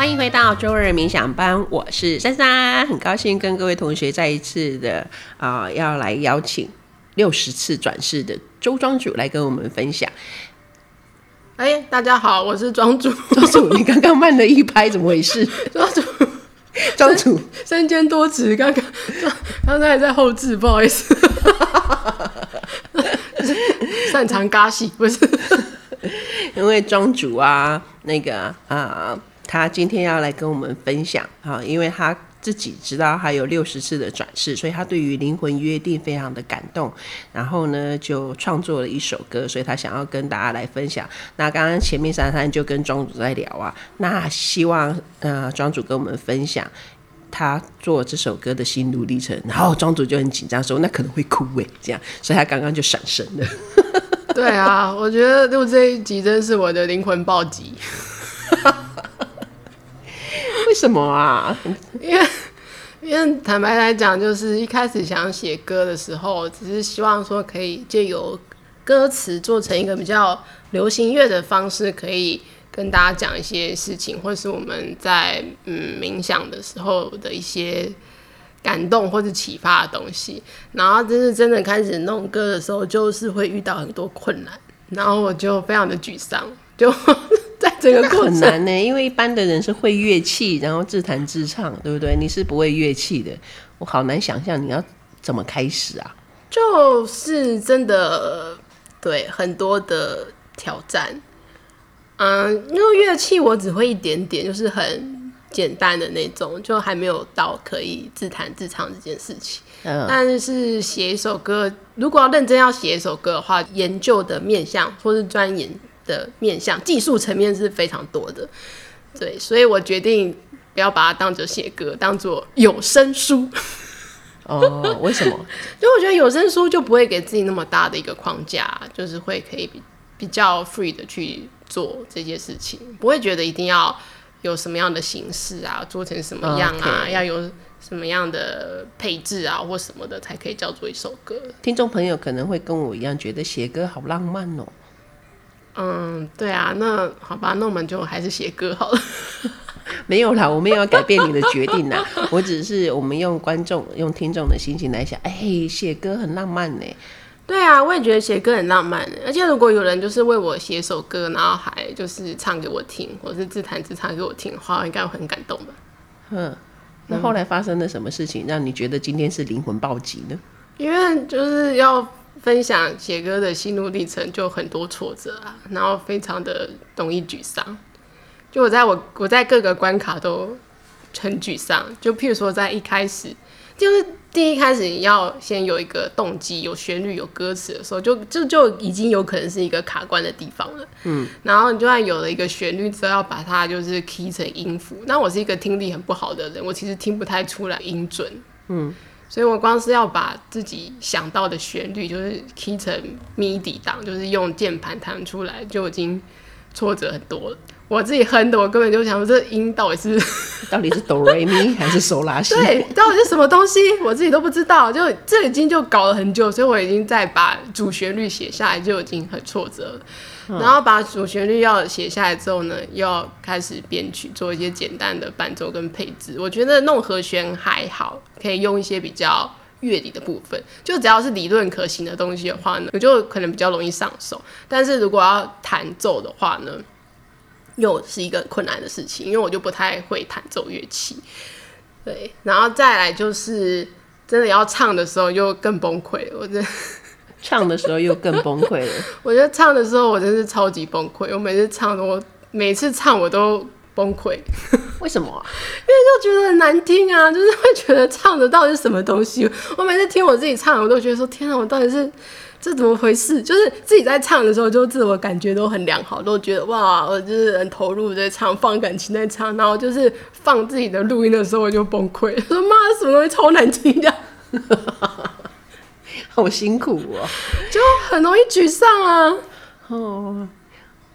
欢迎回到周二冥想班，我是珊珊，很高兴跟各位同学再一次的啊、呃，要来邀请六十次转世的周庄主来跟我们分享。哎，大家好，我是庄主。庄主，你刚刚慢了一拍，怎么回事？庄主，庄主身兼多职，刚刚刚才还在后置，不好意思。擅长尬戏，不是？因为庄主啊，那个啊。呃他今天要来跟我们分享，哈，因为他自己知道他有六十次的转世，所以他对于灵魂约定非常的感动，然后呢就创作了一首歌，所以他想要跟大家来分享。那刚刚前面珊珊就跟庄主在聊啊，那希望呃庄主跟我们分享他做这首歌的心路历程，然后庄主就很紧张说那可能会哭诶，这样，所以他刚刚就闪神了。对啊，我觉得录这一集真是我的灵魂暴击。什么啊？因为，因为坦白来讲，就是一开始想写歌的时候，只是希望说可以借由歌词做成一个比较流行乐的方式，可以跟大家讲一些事情，或是我们在嗯冥想的时候的一些感动或者启发的东西。然后，就是真的开始弄歌的时候，就是会遇到很多困难，然后我就非常的沮丧，就。在 这个过程很难呢，因为一般的人是会乐器，然后自弹自唱，对不对？你是不会乐器的，我好难想象你要怎么开始啊？就是真的对很多的挑战，嗯，因为乐器我只会一点点，就是很简单的那种，就还没有到可以自弹自唱这件事情。嗯，但是写一首歌，如果要认真要写一首歌的话，研究的面向或是钻研。的面向技术层面是非常多的，对，所以我决定不要把它当做写歌，当做有声书。哦，为什么？因为我觉得有声书就不会给自己那么大的一个框架，就是会可以比比较 free 的去做这些事情，不会觉得一定要有什么样的形式啊，做成什么样啊，Okay. 要有什么样的配置啊或什么的才可以叫做一首歌。听众朋友可能会跟我一样觉得写歌好浪漫哦。嗯，对啊，那好吧，那我们就还是写歌好了。没有啦，我们也要改变你的决定啦。我只是我们用观众、用听众的心情来想，哎、欸，写歌很浪漫呢。对啊，我也觉得写歌很浪漫。而且如果有人就是为我写首歌，然后还就是唱给我听，或是自弹自唱给我听的话，应该会很感动吧。嗯，那后来发生了什么事情，让你觉得今天是灵魂暴击呢？因为就是要。分享写歌的心路历程，就很多挫折啊，然后非常的容易沮丧。就我在我我在各个关卡都很沮丧。就譬如说，在一开始，就是第一开始你要先有一个动机、有旋律、有歌词的时候，就就就已经有可能是一个卡关的地方了。嗯，然后你就算有了一个旋律之后，要把它就是 key 成音符。那我是一个听力很不好的人，我其实听不太出来音准。嗯。所以我光是要把自己想到的旋律，就是 key 成 MIDI 档，就是用键盘弹出来，就已经挫折很多了。我自己哼的，我根本就想说，这音到底是 到底是哆来咪 还是嗦拉西？对，到底是什么东西，我自己都不知道。就这已经就搞了很久，所以我已经在把主旋律写下来，就已经很挫折了。然后把主旋律要写下来之后呢，又要开始编曲，做一些简单的伴奏跟配置。我觉得弄和弦还好，可以用一些比较乐理的部分。就只要是理论可行的东西的话呢，我就可能比较容易上手。但是如果要弹奏的话呢，又是一个困难的事情，因为我就不太会弹奏乐器。对，然后再来就是真的要唱的时候，又更崩溃。我真的。唱的时候又更崩溃了。我觉得唱的时候我真是超级崩溃。我每次唱的，我每次唱我都崩溃。为什么啊？因为就觉得很难听啊，就是会觉得唱的到底是什么东西。我每次听我自己唱，我都觉得说：天啊，我到底是这怎么回事？就是自己在唱的时候，就自我感觉都很良好，都觉得哇，我就是很投入在唱，放感情在唱。然后就是放自己的录音的时候，我就崩溃，说妈，什么东西超难听的。好辛苦哦，就很容易沮丧啊。哦，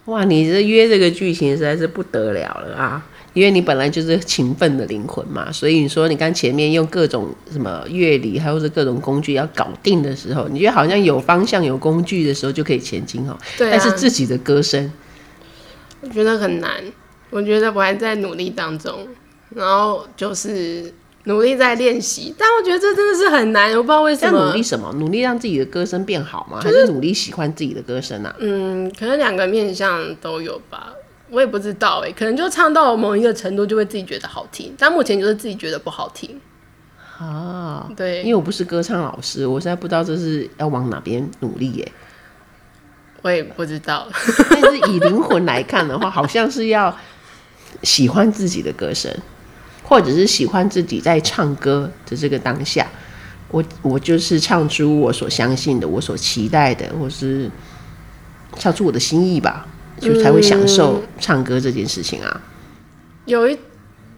哇，你这约这个剧情实在是不得了了啊！因为你本来就是勤奋的灵魂嘛，所以你说你刚前面用各种什么乐理，还有是各种工具要搞定的时候，你觉得好像有方向、有工具的时候就可以前进哈。对啊。但是自己的歌声，我觉得很难。我觉得我还在努力当中，然后就是努力在练习，但我觉得这真的是很难，我不知道为什么。要努力什么？努力让自己的歌声变好吗？就是、还是努力喜欢自己的歌声啊？嗯，可能两个面向都有吧，我也不知道哎、欸，可能就唱到某一个程度就会自己觉得好听，但目前就是自己觉得不好听。啊，对，因为我不是歌唱老师，我现在不知道这是要往哪边努力耶、欸。我也不知道，但是以灵魂来看的话，好像是要喜欢自己的歌声，或者是喜欢自己在唱歌的这个当下。我我就是唱出我所相信的，我所期待的，或是唱出我的心意吧，就才会享受唱歌这件事情啊。嗯、有一。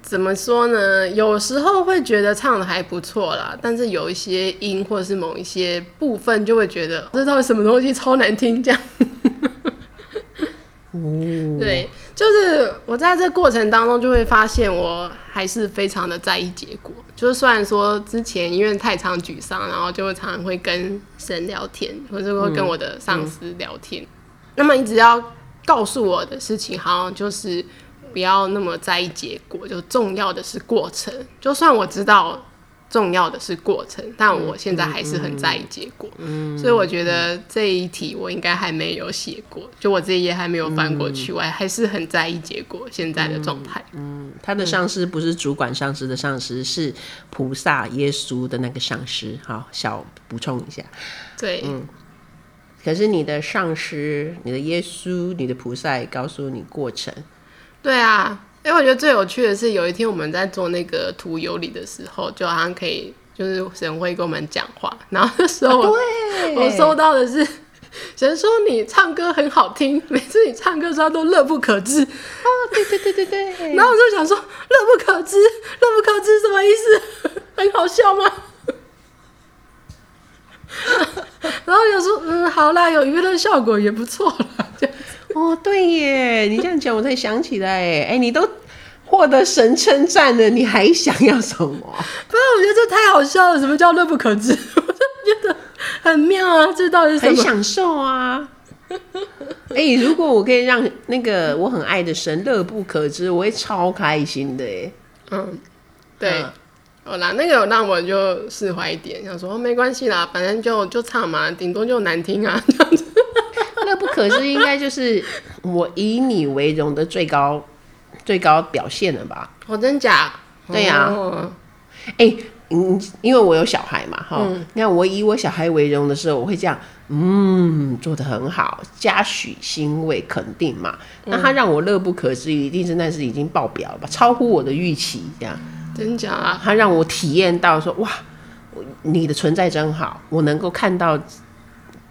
怎么说呢？有时候会觉得唱的还不错啦，但是有一些音或者是某一些部分，就会觉得这到底什么东西超难听这样。哦，对，就是我在这过程当中就会发现，我还是非常的在意结果。就是虽然说之前因为太常沮丧，然后就会常常会跟神聊天，或者会跟我的上司聊天。嗯嗯、那么你只要告诉我的事情，好像就是。不要那么在意结果，就重要的是过程。就算我知道重要的是过程，但我现在还是很在意结果。嗯，所以我觉得这一题我应该还没有写过，就我这一页还没有翻过去，我还是很在意结果现在的状态。嗯，他的上司不是主管上司的上司，是菩萨耶稣的那个上司。好，小补充一下。对，嗯。可是你的上师、你的耶稣、你的菩萨告诉你过程。对啊，因为我觉得最有趣的是，有一天我们在做那个图有理的时候，就好像可以，就是神会跟我们讲话。然后那时候我，啊、我收到的是 神说你唱歌很好听，每次你唱歌时候都乐不可支。哦，对对对对对。然后我就想说，乐不可支，乐不可支什么意思？很好笑吗？然后有时候，嗯，好啦，有娱乐效果也不错啦。哦，对耶，你这样讲我才想起来，哎，哎，你都获得神称赞了，你还想要什么？不是，我觉得这太好笑了。什么叫乐不可支？我就觉得很妙啊，这到底是什么？很享受啊。哎，如果我可以让那个我很爱的神乐不可支，我会超开心的。哎，嗯，对，好啦，那个让我就释怀一点，想说没关系啦，反正就就唱嘛，顶多就难听啊，这样子。乐不可支，应该就是我以你为荣的最高最高表现了吧？哦，真假？对呀、啊。哎、欸，嗯，因为我有小孩嘛，哈、嗯，那我以我小孩为荣的时候，我会这样，嗯，做的很好，嘉许、欣慰、肯定嘛。嗯、那他让我乐不可支，一定是那是已经爆表了吧？超乎我的预期，这样。真假、啊？他让我体验到说，哇，你的存在真好，我能够看到。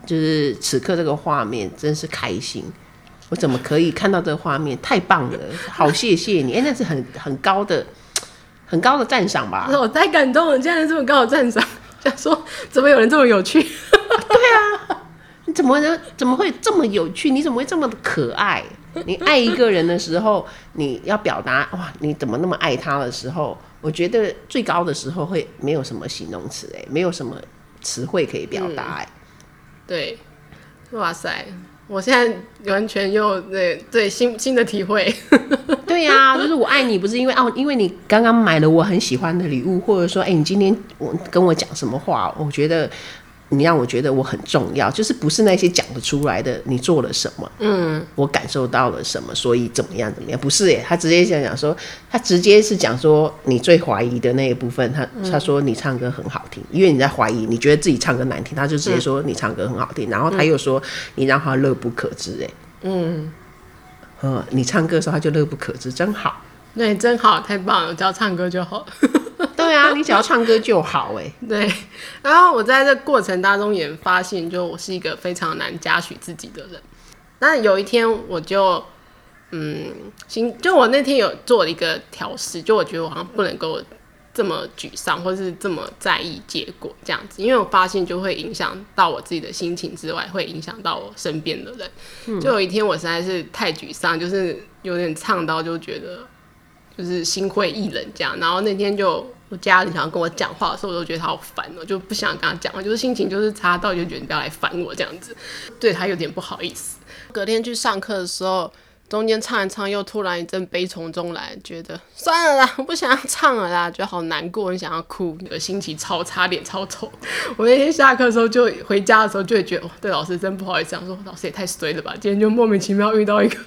就是此刻这个画面真是开心，我怎么可以看到这个画面？太棒了，好谢谢你！哎、欸，那是很很高的、很高的赞赏吧？我太感动了，竟然这么高的赞赏，想说怎么有人这么有趣？对啊，你怎么能怎么会这么有趣？你怎么会这么的可爱？你爱一个人的时候，你要表达哇，你怎么那么爱他的时候？我觉得最高的时候会没有什么形容词哎，没有什么词汇可以表达哎。嗯对，哇塞！我现在完全又对对新新的体会。对呀、啊，就是我爱你，不是因为哦，因为你刚刚买了我很喜欢的礼物，或者说，哎，你今天我跟我讲什么话，我觉得。你让我觉得我很重要，就是不是那些讲得出来的，你做了什么，嗯，我感受到了什么，所以怎么样怎么样，不是耶，他直接讲讲说，他直接是讲说你最怀疑的那一部分，他、嗯、他说你唱歌很好听，因为你在怀疑，你觉得自己唱歌难听，他就直接说你唱歌很好听，嗯、然后他又说你让他乐不可支，哎，嗯，嗯，你唱歌的时候他就乐不可支，真好，对，真好，太棒了，只要唱歌就好。对啊，你只要唱歌就好哎。对，然后我在这过程当中也发现，就我是一个非常难嘉许自己的人。那有一天，我就嗯，行，就我那天有做了一个调试，就我觉得我好像不能够这么沮丧，或是这么在意结果这样子，因为我发现就会影响到我自己的心情之外，会影响到我身边的人。嗯。就有一天，我实在是太沮丧，就是有点唱到就觉得就是心灰意冷这样。然后那天就。我家里想要跟我讲话的时候，我都觉得他好烦哦，就不想跟他讲话，就是心情就是差到就觉得你不要来烦我这样子，对他有点不好意思。隔天去上课的时候，中间唱一唱，又突然一阵悲从中来，觉得算了啦，我不想要唱了啦，觉得好难过，你想要哭，你的心情超差，脸超丑。我那天下课的时候，就回家的时候，就会觉得，哦，对老师真不好意思，想说老师也太衰了吧，今天就莫名其妙遇到一个。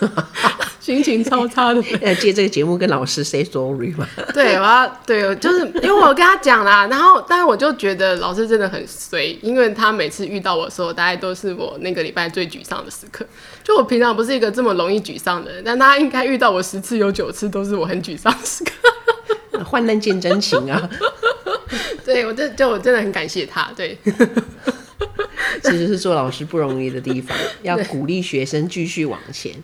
心情超差的，要借这个节目跟老师 say sorry 嘛？对，我要对，就是因为我跟他讲啦，然后，但是我就觉得老师真的很衰，因为他每次遇到我的时候，大概都是我那个礼拜最沮丧的时刻。就我平常不是一个这么容易沮丧的人，但他应该遇到我十次有九次都是我很沮丧的时刻。患难见真情啊！对，我真就我真的很感谢他。对，其实是做老师不容易的地方，要鼓励学生继续往前。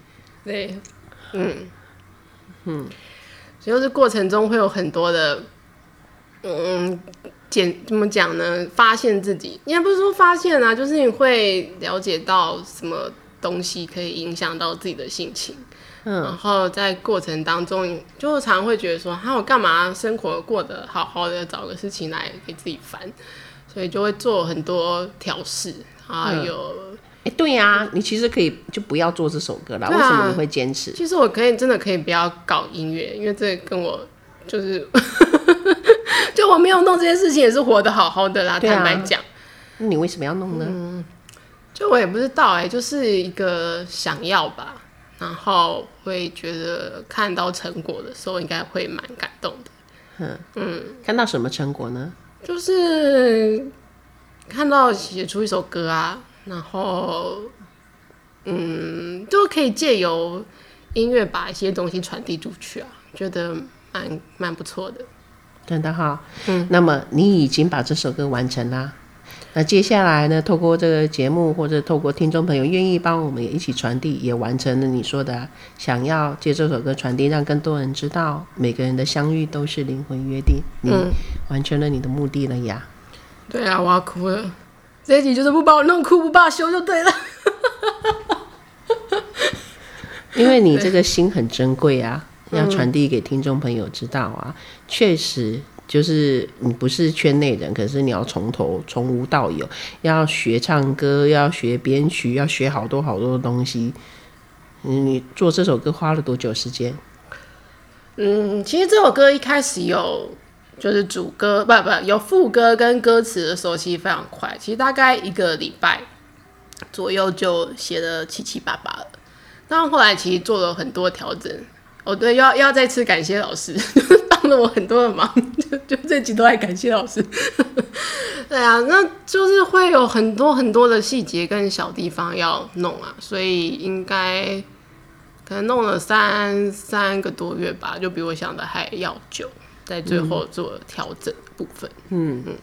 对，嗯。嗯，所以就是过程中会有很多的，嗯，简怎么讲呢？发现自己，应该不是说发现啊，就是你会了解到什么东西可以影响到自己的心情，嗯，然后在过程当中，就常常会觉得说，哈、啊，我干嘛生活过得好好的，找个事情来给自己烦，所以就会做很多调试啊，有。嗯哎、欸，对呀、啊，你其实可以就不要做这首歌啦。啊、为什么你会坚持？其实我可以真的可以不要搞音乐，因为这跟我就是，就我没有弄这件事情也是活得好好的啦。啊、坦白讲，那你为什么要弄呢？嗯，就我也不知道哎、欸，就是一个想要吧，然后会觉得看到成果的时候应该会蛮感动的。嗯嗯，看到什么成果呢？就是看到写出一首歌啊。然后，嗯，都可以借由音乐把一些东西传递出去啊，觉得蛮蛮不错的。真的哈，嗯。那么你已经把这首歌完成啦，那接下来呢？透过这个节目，或者透过听众朋友愿意帮我们也一起传递，也完成了你说的，想要借这首歌传递，让更多人知道，每个人的相遇都是灵魂约定。你完成了你的目的了呀。嗯、对啊，我要哭了。这一集就是不把我弄哭，不罢休就对了。因为你这个心很珍贵啊，要传递给听众朋友知道啊。确实，就是你不是圈内人，可是你要从头从无到有，要学唱歌，要学编曲，要学好多好多的东西。你做这首歌花了多久时间？嗯，其实这首歌一开始有。就是主歌不不有副歌跟歌词的时候，其实非常快，其实大概一个礼拜左右就写的七七八八了。但后来其实做了很多调整。哦，对，要要再次感谢老师，帮了我很多的忙，就就这集都在感谢老师。对啊，那就是会有很多很多的细节跟小地方要弄啊，所以应该可能弄了三三个多月吧，就比我想的还要久。在最后做调整的部分，嗯嗯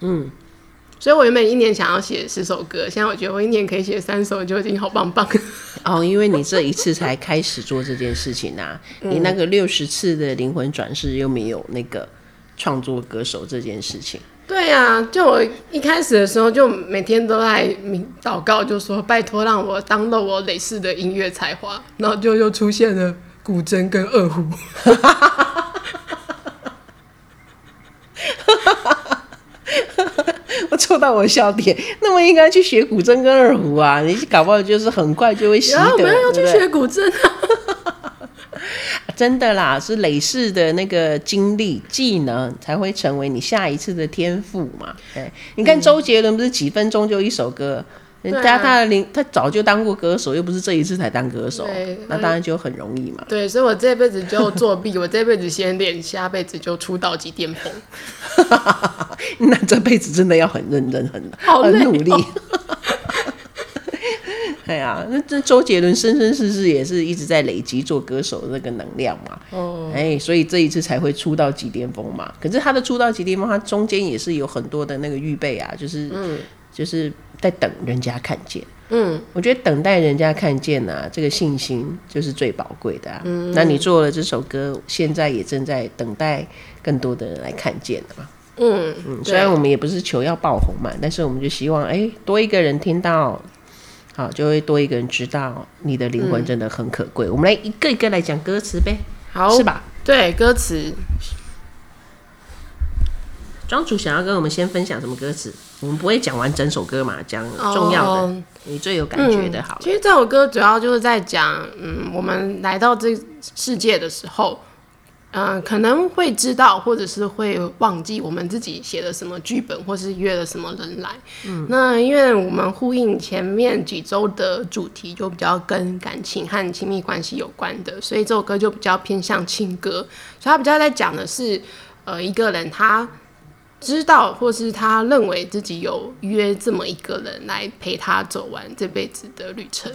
嗯，所以我原本一年想要写十首歌，现在我觉得我一年可以写三首就已经好棒棒。哦，因为你这一次才开始做这件事情啊，嗯、你那个六十次的灵魂转世又没有那个创作歌手这件事情。对呀、啊，就我一开始的时候就每天都在祷告，就说拜托让我当了我累世的音乐才华，然后就又出现了古筝跟二胡。我抽到我笑点，那么应该去学古筝跟二胡啊！你搞不好就是很快就会习得。然后我们要去学古筝啊！真的啦，是累世的那个经历技能才会成为你下一次的天赋嘛。对，你看周杰伦不是几分钟就一首歌？人家他的灵，他早就当过歌手，又不是这一次才当歌手，那当然就很容易嘛。对，所以我这辈子就作弊，我这辈子先练，下辈子就出道即巅峰。那这辈子真的要很认真，很 好很努力。哎呀，那这周杰伦生生世世也是一直在累积做歌手的那个能量嘛。哦，哎，所以这一次才会出道即巅峰嘛。可是他的出道即巅峰，他中间也是有很多的那个预备啊，就是嗯。就是在等人家看见，嗯，我觉得等待人家看见啊，这个信心就是最宝贵的啊。嗯，那你做了这首歌，现在也正在等待更多的人来看见的嘛。嗯嗯，虽然我们也不是求要爆红嘛，但是我们就希望，哎、欸，多一个人听到，好，就会多一个人知道你的灵魂真的很可贵。嗯。我们来一个一个来讲歌词呗，好，是吧？对，歌词。庄主想要跟我们先分享什么歌词？我们不会讲完整首歌嘛，讲重要的，oh, 你最有感觉的，好了。其实这首歌主要就是在讲，嗯，我们来到这世界的时候。嗯、呃，可能会知道，或者是会忘记我们自己写了什么剧本，或是约了什么人来。嗯，那因为我们呼应前面几周的主题，就比较跟感情和亲密关系有关的，所以这首歌就比较偏向情歌。所以他比较在讲的是，呃，一个人他知道，或是他认为自己有约这么一个人来陪他走完这辈子的旅程。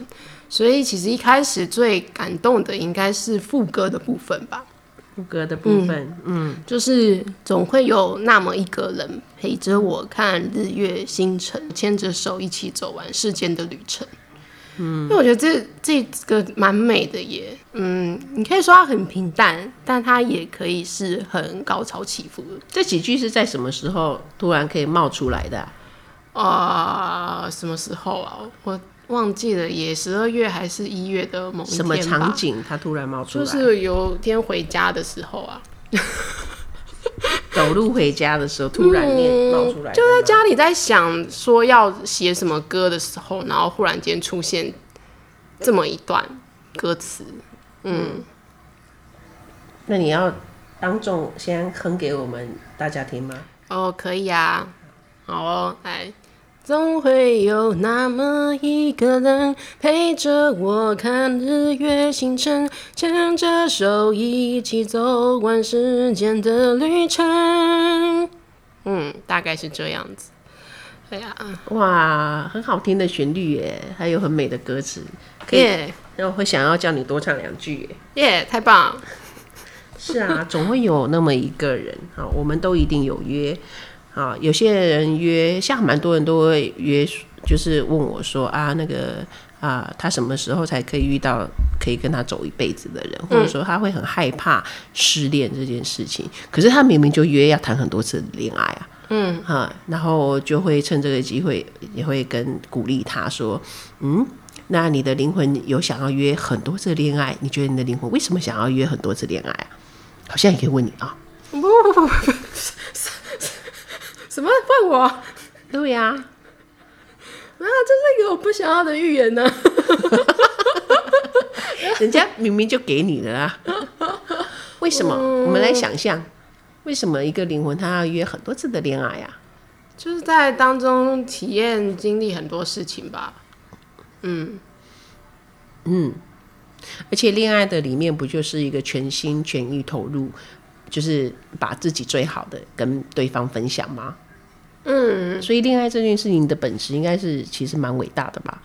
所以其实一开始最感动的应该是副歌的部分吧。副歌的部分，嗯，嗯，就是总会有那么一个人陪着我看日月星辰，牵着手一起走完世间的旅程。嗯，因为我觉得这这个蛮美的耶。嗯，你可以说它很平淡，但它也可以是很高潮起伏的。这几句是在什么时候突然可以冒出来的？啊，呃，什么时候啊？我。忘记了，也十二月还是一月的某一天吧。什么场景？它突然冒出来，就是有天回家的时候啊，走路回家的时候，突然念冒出来，嗯，就在家里在想说要写什么歌的时候，然后忽然间出现这么一段歌词。嗯，嗯，那你要当众先哼给我们大家听吗？哦，可以啊，好哦，来。总会有那么一个人陪着我看日月星辰，牵着手一起走完时间的旅程。嗯，大概是这样子。哎呀，哇，很好听的旋律耶，还有很美的歌词，可以那我会想要叫你多唱两句耶。耶，太棒！是啊，总会有那么一个人啊，我们都一定有约。啊，有些人约，像蛮多人都会约，就是问我说啊，那个啊，他什么时候才可以遇到可以跟他走一辈子的人？或者说他会很害怕失恋这件事情，可是他明明就约要谈很多次恋爱啊，嗯，啊，然后就会趁这个机会，也会跟鼓励他说，嗯，那你的灵魂有想要约很多次恋爱？你觉得你的灵魂为什么想要约很多次恋爱啊？好像也可以问你啊。不不不不不。怎么问我？对呀，啊，这是一个我不想要的预言呢。人家明明就给你了啊，为什么？嗯、我们来想象，为什么一个灵魂他要约很多次的恋爱呀，啊？就是在当中体验、经历很多事情吧。嗯嗯，而且恋爱的里面不就是一个全心全意投入，就是把自己最好的跟对方分享吗？嗯，所以恋爱这件事情的本质应该是其实蛮伟大的吧？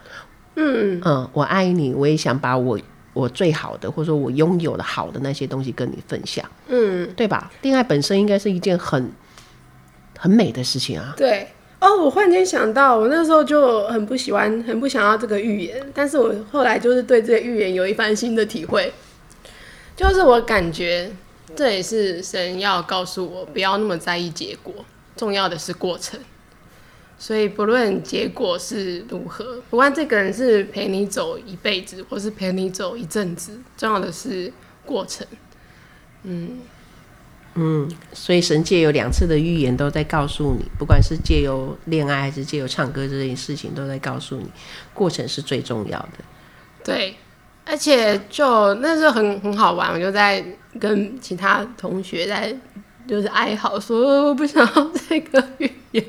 嗯嗯，我爱你，我也想把我我最好的或者说我拥有的好的那些东西跟你分享，嗯，对吧？恋爱本身应该是一件很很美的事情啊。对哦，我忽然间想到，我那时候就很不喜欢，很不想要这个预言，但是我后来就是对这个预言有一番新的体会，就是我感觉这也是神要告诉我，不要那么在意结果。重要的是过程，所以不论结果是如何，不管这个人是陪你走一辈子，或是陪你走一阵子，重要的是过程。嗯嗯，所以神借有两次的预言都在告诉你，不管是借由恋爱还是借由唱歌这件事情，都在告诉你，过程是最重要的。对，而且就那时候很很好玩，我就在跟其他同学在。就是哀嚎说我不想要这个语言，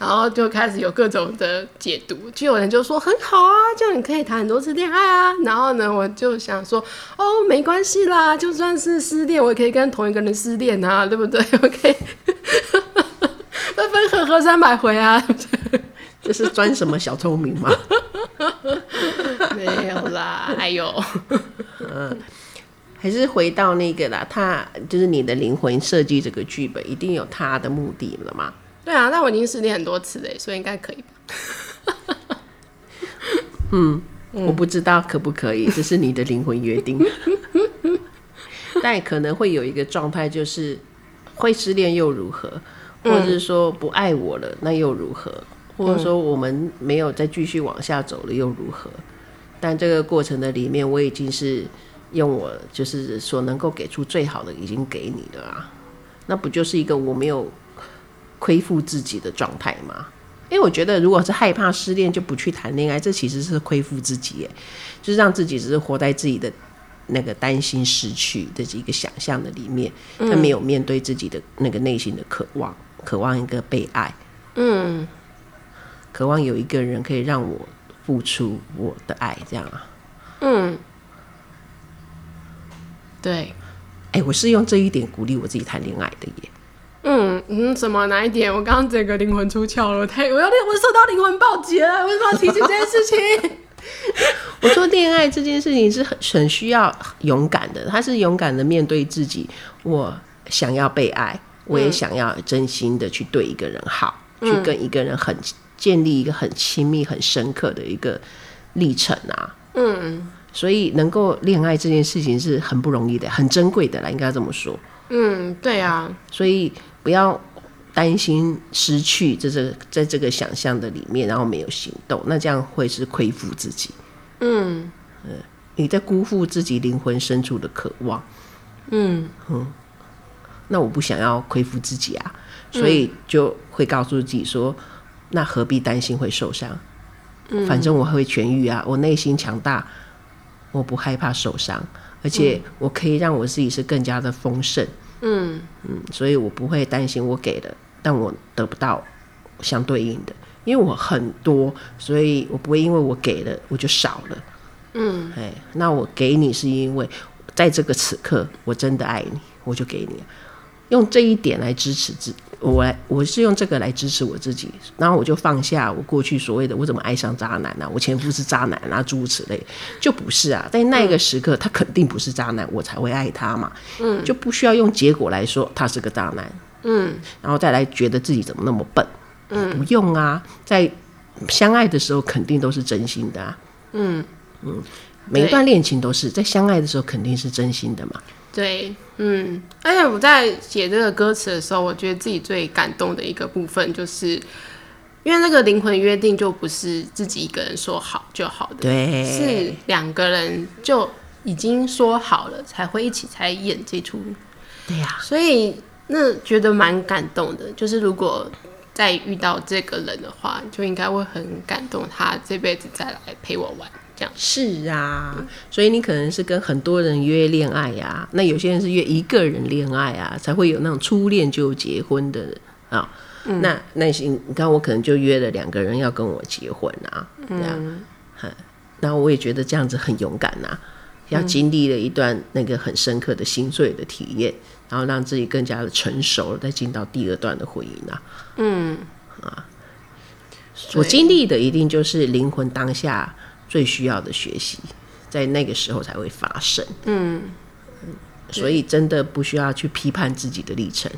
然后就开始有各种的解读。就有人就说很好啊，这样你可以谈很多次恋爱啊。然后呢，我就想说哦，没关系啦，就算是失恋，我也可以跟同一个人失恋啊，对不对？我可以分分合合三百回啊。这是装什么小聪明吗？没有啦，哎呦嗯。还是回到那个啦，他就是你的灵魂设计这个剧本，一定有他的目的了嘛？对啊，那我已经失恋很多次了，所以应该可以吧？嗯，嗯，我不知道可不可以，这是你的灵魂约定。但可能会有一个状态，就是会失恋又如何？或者是说不爱我了，那又如何？或者说我们没有再继续往下走了，又如何？但这个过程的里面，我已经是。用我就是所能够给出最好的，已经给你的啊，那不就是一个我没有亏负自己的状态吗？因为我觉得，如果是害怕失恋就不去谈恋爱，这其实是亏负自己，耶，就是让自己只是活在自己的那个担心失去的一个想象的里面，他没有面对自己的那个内心的渴望，渴望一个被爱，嗯，渴望有一个人可以让我付出我的爱，这样啊，嗯，对，哎，我是用这一点鼓励我自己谈恋爱的耶。嗯嗯，什么哪一点？我刚刚整个灵魂出窍了，太我要我受到灵魂暴击了，为什么要提起这件事情？我说恋爱这件事情是很很需要勇敢的，他是勇敢的面对自己，我想要被爱，我也想要真心的去对一个人好，嗯、去跟一个人很建立一个很亲密、很深刻的一个历程啊。嗯，所以能够恋爱这件事情是很不容易的，很珍贵的啦，应该这么说。嗯，对啊，所以。不要担心失去，这这在这个想象的里面，然后没有行动，那这样会是亏负自己。嗯嗯，你在辜负自己灵魂深处的渴望。嗯嗯，那我不想要亏负自己啊，所以就会告诉自己说，那何必担心会受伤？嗯，反正我会痊愈啊，我内心强大，我不害怕受伤，而且我可以让我自己是更加的丰盛。嗯嗯，所以我不会担心我给的，但我得不到相对应的，因为我很多，所以我不会因为我给了我就少了。嗯，哎，那我给你是因为在这个此刻我真的爱你，我就给你，用这一点来支持自。我来，我是用这个来支持我自己，然后我就放下我过去所谓的我怎么爱上渣男呢、啊？我前夫是渣男啊，诸如此类，就不是啊。在那个时刻，他肯定不是渣男，我才会爱他嘛。嗯，就不需要用结果来说他是个渣男。嗯，然后再来觉得自己怎么那么笨。嗯，不用啊，在相爱的时候肯定都是真心的啊。嗯嗯，每一段恋情都是在相爱的时候肯定是真心的嘛。对，嗯，而且我在写这个歌词的时候，我觉得自己最感动的一个部分，就是因为那个灵魂约定就不是自己一个人说好就好的，对，是两个人就已经说好了，才会一起才演这出，对呀、啊，所以那觉得蛮感动的，就是如果再遇到这个人的话，就应该会很感动，他这辈子再来陪我玩。是啊，所以你可能是跟很多人约恋爱呀、啊，那有些人是约一个人恋爱啊，才会有那种初恋就结婚的啊。那那行你看，我可能就约了两个人要跟我结婚啊，这样，嗯，然后我也觉得这样子很勇敢呐、啊，要经历了一段那个很深刻的心碎的体验，然后让自己更加的成熟了，再进到第二段的婚姻啊。嗯啊，我经历的一定就是灵魂当下。最需要的学习，在那个时候才会发生。嗯，所以真的不需要去批判自己的历程。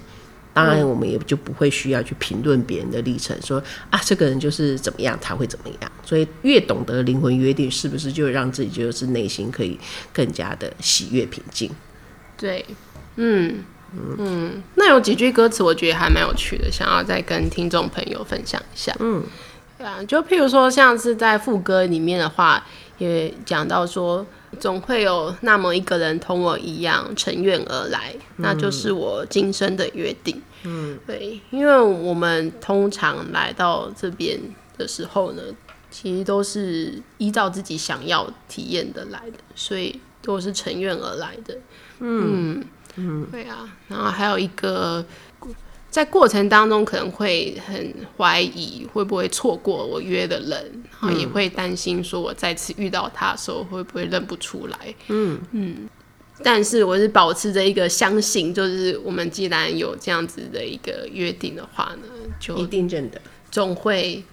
当然，我们也就不会需要去评论别人的历程，说啊，这个人就是怎么样，他会怎么样。所以，越懂得灵魂约定，是不是就让自己就是内心可以更加的喜悦平静？对，嗯嗯嗯。那有几句歌词，我觉得还蛮有趣的，想要再跟听众朋友分享一下。嗯。就譬如说，像是在副歌里面的话，也讲到说，总会有那么一个人同我一样乘愿而来，那就是我今生的约定。嗯，对，因为我们通常来到这边的时候呢，其实都是依照自己想要体验的来的，所以都是乘愿而来的。嗯嗯，对啊，然后还有一个。在过程当中可能会很怀疑会不会错过我约的人，然后也会担心说我再次遇到他的时候会不会认不出来。嗯嗯，但是我是保持着一个相信，就是我们既然有这样子的一个约定的话呢，就一定认得，总会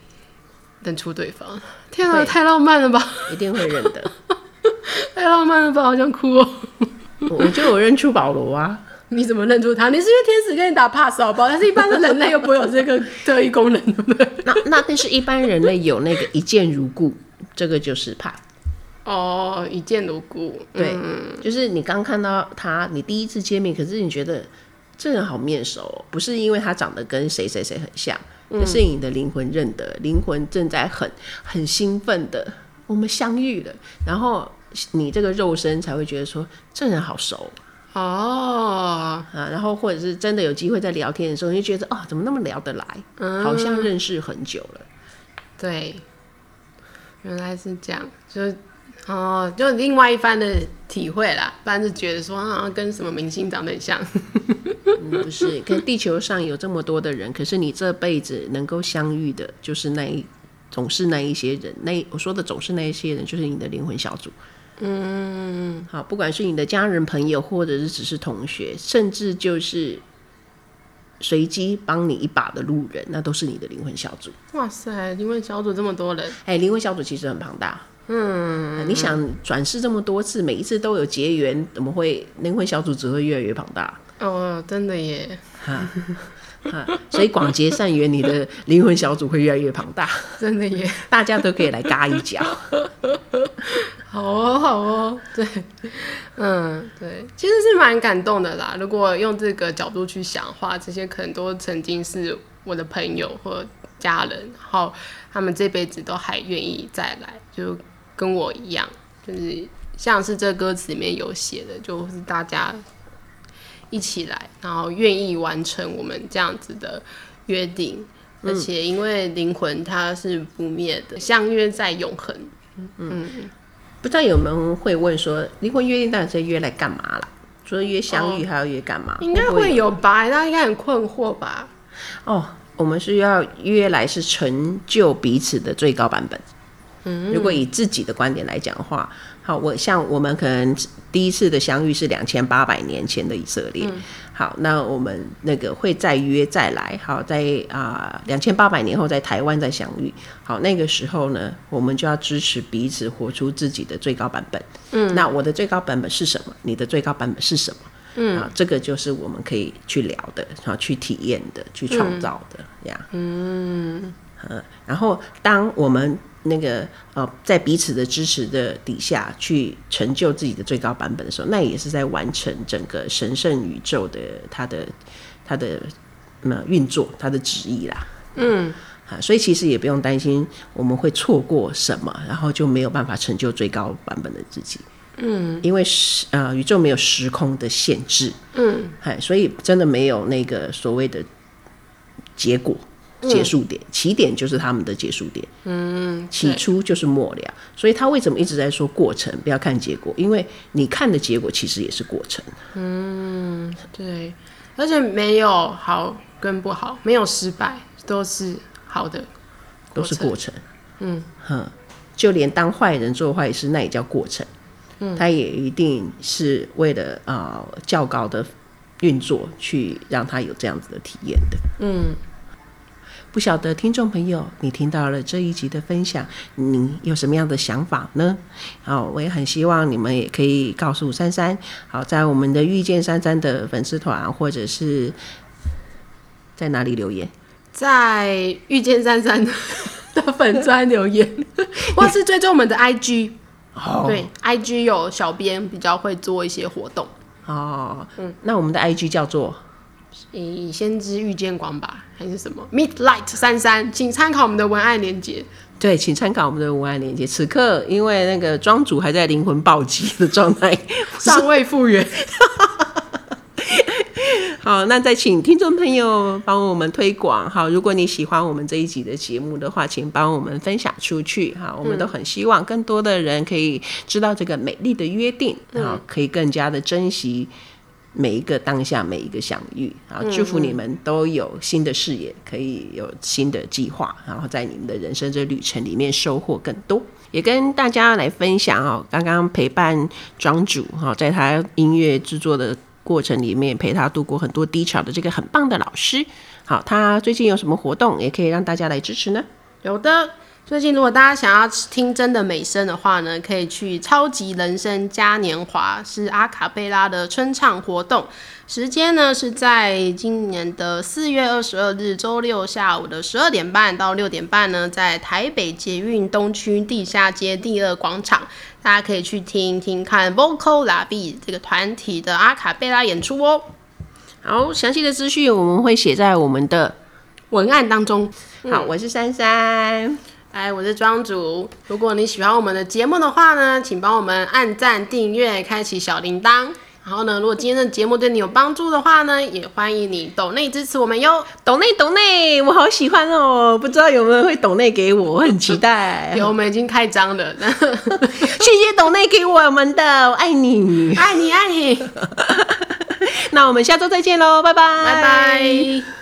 认出对方。天啊，太浪漫了吧！一定会认得，太浪漫了吧，好想哭哦。我就有认出保罗啊。你怎么认出他？你是因为天使跟你打 pass 好不好？但是一般的人类又不会有这个特异功能，对不对？那那但是一般人类有那个一见如故，这个就是 pass。哦，一见如故，对，嗯、就是你刚看到他，你第一次见面，可是你觉得这人好面熟，不是因为他长得跟谁谁谁很像，可是你的灵魂认得，灵魂正在很很兴奋的，我们相遇了，然后你这个肉身才会觉得说这人好熟。哦，啊，然后或者是真的有机会在聊天的时候，你就觉得哦，怎么那么聊得来，嗯好像认识很久了。对，原来是这样，就哦，就另外一番的体会啦，不然就觉得说啊，跟什么明星长得很像。嗯，不是，跟地球上有这么多的人，可是你这辈子能够相遇的，就是那一，总是那一些人。那我说的总是那一些人，就是你的灵魂小组。嗯，好，不管是你的家人、朋友，或者是只是同学，甚至就是随机帮你一把的路人，那都是你的灵魂小组。哇塞，灵魂小组这么多人，哎，灵魂小组其实很庞大。嗯，你想转世这么多次，每一次都有结缘，怎么会灵魂小组只会越来越庞大？哦，真的耶！哈，哈，所以广结善缘，你的灵魂小组会越来越庞大，真的耶！大家都可以来嘎一脚。好哦，好哦，对，嗯，对，其实是蛮感动的啦。如果用这个角度去想的话，这些可能都曾经是我的朋友或家人，然后他们这辈子都还愿意再来，就跟我一样，就是像是这歌词里面有写的，就是大家一起来，然后愿意完成我们这样子的约定，而且因为灵魂它是不灭的，相约在永恒。嗯。嗯不知道有没有人会问说，离婚约定到底是约来干嘛啦？除了约相遇，还要约干嘛？哦、应该会有吧？大家应该很困惑吧？哦，我们是要约来是成就彼此的最高版本。嗯，如果以自己的观点来讲的话，好，我像我们可能第一次的相遇是两千八百年前的以色列。嗯好，那我们那个会再约再来，好，在啊两千八百年后在台湾再相遇。好，那个时候呢，我们就要支持彼此活出自己的最高版本。嗯，那我的最高版本是什么？你的最高版本是什么？嗯，啊，这个就是我们可以去聊的，然后去体验的，去创造的，这样。嗯，嗯，然后当我们。那个呃，在彼此的支持的底下去成就自己的最高版本的时候，那也是在完成整个神圣宇宙的它的它的那运作，它的旨意啦。嗯，啊，所以其实也不用担心我们会错过什么，然后就没有办法成就最高版本的自己。嗯，因为时呃宇宙没有时空的限制。嗯，哎，所以真的没有那个所谓的结果。结束点，起点就是他们的结束点。嗯，起初就是末了，所以他为什么一直在说过程？不要看结果，因为你看的结果其实也是过程。嗯，对，而且没有好跟不好，没有失败，都是好的，都是过程。嗯哼，就连当坏人做坏事，那也叫过程。嗯，他也一定是为了啊、呃、较高的运作，去让他有这样子的体验的。嗯。不晓得听众朋友，你听到了这一集的分享，你有什么样的想法呢？好，我也很希望你们也可以告诉珊珊。好，在我们的遇见珊珊的粉丝团，或者是在哪里留言？在遇见珊珊的粉专留言，或是追踪我们的 IG。哦，对，IG 有小编比较会做一些活动。哦，嗯，那我们的 IG 叫做。以先知遇见光吧，还是什么？Meet Light 三三请参考我们的文案连接。对，请参考我们的文案连接。此刻，因为那个庄主还在灵魂暴击的状态，尚未复原。好，那再请听众朋友帮我们推广。好，如果你喜欢我们这一集的节目的话，请帮我们分享出去。好，我们都很希望更多的人可以知道这个美丽的约定，好，可以更加的珍惜。每一个当下，每一个相遇，啊，祝福你们都有新的视野，可以有新的计划，然后在你们的人生这旅程里面收获更多。也跟大家来分享哦，刚刚陪伴庄主哈，在他音乐制作的过程里面，陪他度过很多低潮的这个很棒的老师。好，他最近有什么活动，也可以让大家来支持呢？有的。最近，如果大家想要听真的美声的话呢，可以去超级人生嘉年华，是阿卡贝拉的春唱活动。时间呢是在今年的四月二十二日周六下午的十二点半到六点半呢，在台北捷运东区地下街第二广场，大家可以去听听看 Vocal La Vie 这个团体的阿卡贝拉演出哦。好，详细的资讯我们会写在我们的文案当中。好，我是珊珊。哎，我是庄主。如果你喜欢我们的节目的话呢，请帮我们按赞、订阅、开启小铃铛，然后呢，如果今天的节目对你有帮助的话呢，也欢迎你抖内支持我们哟。抖内抖内，我好喜欢哦！不知道有没有人会抖内给我，我很期待。有，我们已经开张了。谢谢抖内给我们的，我爱你，爱你，爱你。那我们下周再见喽，拜拜，拜拜。